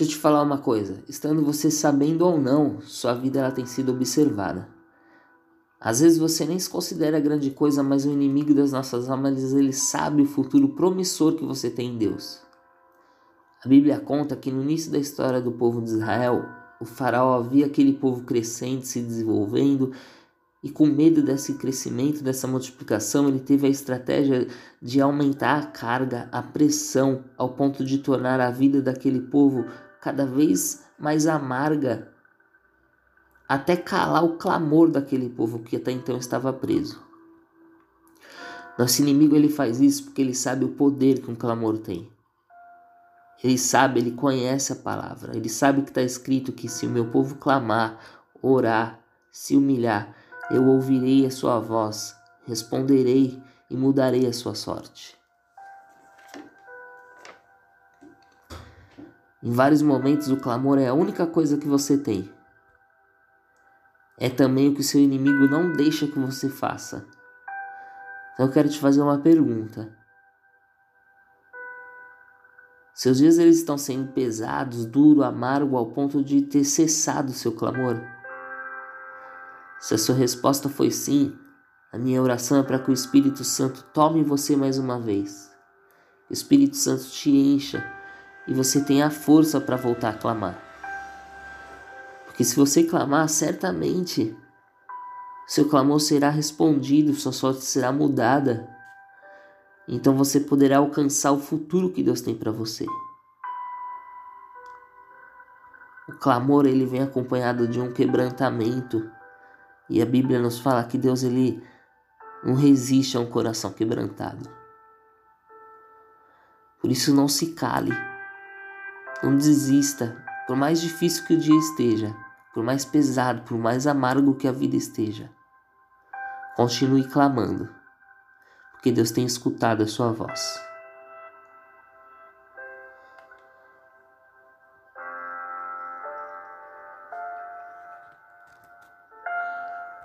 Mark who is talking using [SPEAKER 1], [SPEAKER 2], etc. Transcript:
[SPEAKER 1] Deixa eu te falar uma coisa, estando você sabendo ou não, sua vida ela tem sido observada. Às vezes você nem se considera grande coisa, mas o inimigo das nossas almas, ele sabe o futuro promissor que você tem em Deus. A Bíblia conta que no início da história do povo de Israel, o faraó via aquele povo crescendo, se desenvolvendo, e com medo desse crescimento, dessa multiplicação, ele teve a estratégia de aumentar a carga, a pressão, ao ponto de tornar a vida daquele povo cada vez mais amarga até calar o clamor daquele povo que até então estava preso. Nosso inimigo ele faz isso porque ele sabe o poder que um clamor tem. Ele sabe, ele conhece a palavra, ele sabe que está escrito que se o meu povo clamar, orar, se humilhar, eu ouvirei a sua voz, responderei e mudarei a sua sorte. Em vários momentos, o clamor é a única coisa que você tem é também o que o seu inimigo não deixa que você faça. Então eu quero te fazer uma pergunta. Seus dias eles estão sendo pesados, duro, amargo ao ponto de ter cessado o seu clamor? Se a sua resposta foi sim, a minha oração é para que o Espírito Santo tome você mais uma vez. O Espírito Santo te encha e você tenha a força para voltar a clamar. Porque se você clamar, certamente seu clamor será respondido, sua sorte será mudada. Então você poderá alcançar o futuro que Deus tem para você. O clamor ele vem acompanhado de um quebrantamento. E a Bíblia nos fala que Deus ele não resiste a um coração quebrantado. Por isso não se cale. Não desista, por mais difícil que o dia esteja por mais pesado, por mais amargo que a vida esteja. Continue clamando, porque Deus tem escutado a sua voz.